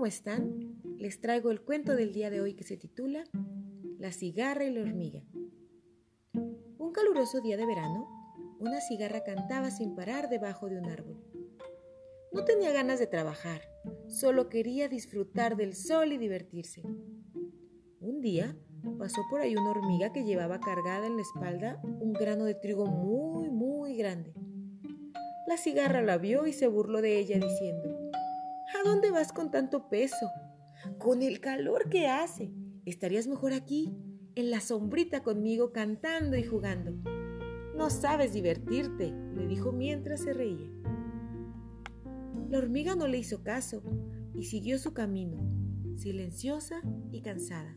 ¿cómo están? Les traigo el cuento del día de hoy que se titula La cigarra y la hormiga. Un caluroso día de verano, una cigarra cantaba sin parar debajo de un árbol. No tenía ganas de trabajar, solo quería disfrutar del sol y divertirse. Un día pasó por ahí una hormiga que llevaba cargada en la espalda un grano de trigo muy, muy grande. La cigarra la vio y se burló de ella diciendo, ¿A dónde vas con tanto peso? Con el calor que hace, estarías mejor aquí, en la sombrita conmigo, cantando y jugando. No sabes divertirte, le dijo mientras se reía. La hormiga no le hizo caso y siguió su camino, silenciosa y cansada.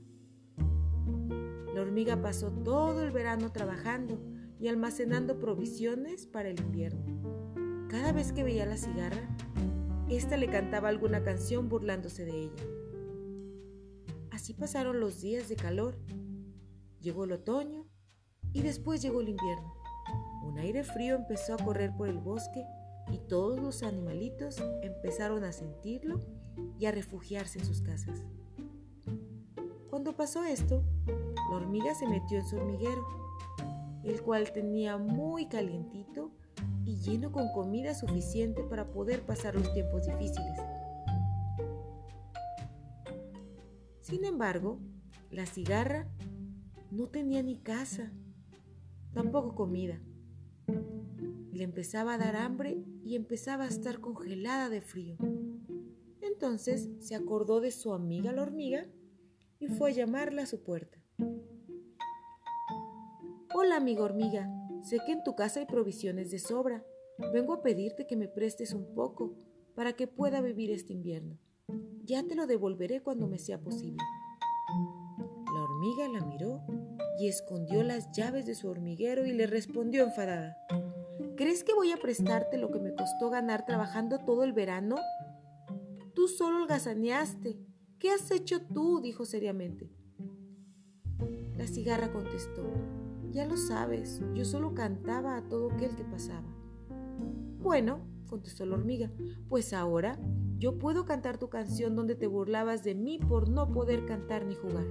La hormiga pasó todo el verano trabajando y almacenando provisiones para el invierno. Cada vez que veía la cigarra, ésta le cantaba alguna canción burlándose de ella. Así pasaron los días de calor. Llegó el otoño y después llegó el invierno. Un aire frío empezó a correr por el bosque y todos los animalitos empezaron a sentirlo y a refugiarse en sus casas. Cuando pasó esto, la hormiga se metió en su hormiguero, el cual tenía muy calientito y lleno con comida suficiente para poder pasar los tiempos difíciles. Sin embargo, la cigarra no tenía ni casa, tampoco comida. Le empezaba a dar hambre y empezaba a estar congelada de frío. Entonces se acordó de su amiga la hormiga y fue a llamarla a su puerta. Hola amiga hormiga, sé que en tu casa hay provisiones de sobra. Vengo a pedirte que me prestes un poco para que pueda vivir este invierno. Ya te lo devolveré cuando me sea posible. La hormiga la miró y escondió las llaves de su hormiguero y le respondió enfadada. ¿Crees que voy a prestarte lo que me costó ganar trabajando todo el verano? Tú solo holgazaneaste. ¿Qué has hecho tú? dijo seriamente. La cigarra contestó. Ya lo sabes, yo solo cantaba a todo aquel que pasaba. Bueno, contestó la hormiga, pues ahora yo puedo cantar tu canción donde te burlabas de mí por no poder cantar ni jugar.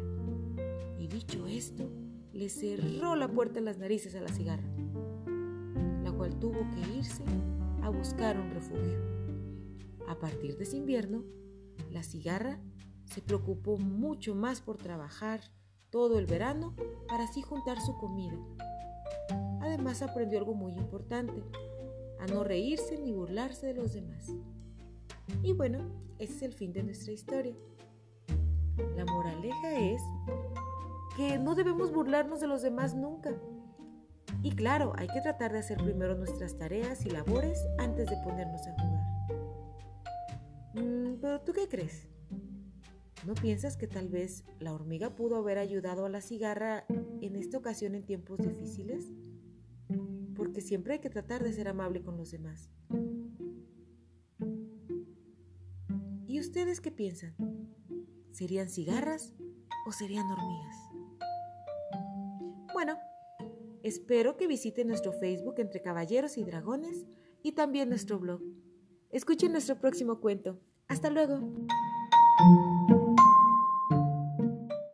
Y dicho esto, le cerró la puerta en las narices a la cigarra, la cual tuvo que irse a buscar un refugio. A partir de ese invierno, la cigarra se preocupó mucho más por trabajar todo el verano para así juntar su comida. Además aprendió algo muy importante, a no reírse ni burlarse de los demás. Y bueno, ese es el fin de nuestra historia. La moraleja es que no debemos burlarnos de los demás nunca. Y claro, hay que tratar de hacer primero nuestras tareas y labores antes de ponernos a jugar. Mm, pero ¿tú qué crees? ¿No piensas que tal vez la hormiga pudo haber ayudado a la cigarra en esta ocasión en tiempos difíciles? Porque siempre hay que tratar de ser amable con los demás. ¿Y ustedes qué piensan? ¿Serían cigarras o serían hormigas? Bueno, espero que visiten nuestro Facebook entre Caballeros y Dragones y también nuestro blog. Escuchen nuestro próximo cuento. Hasta luego.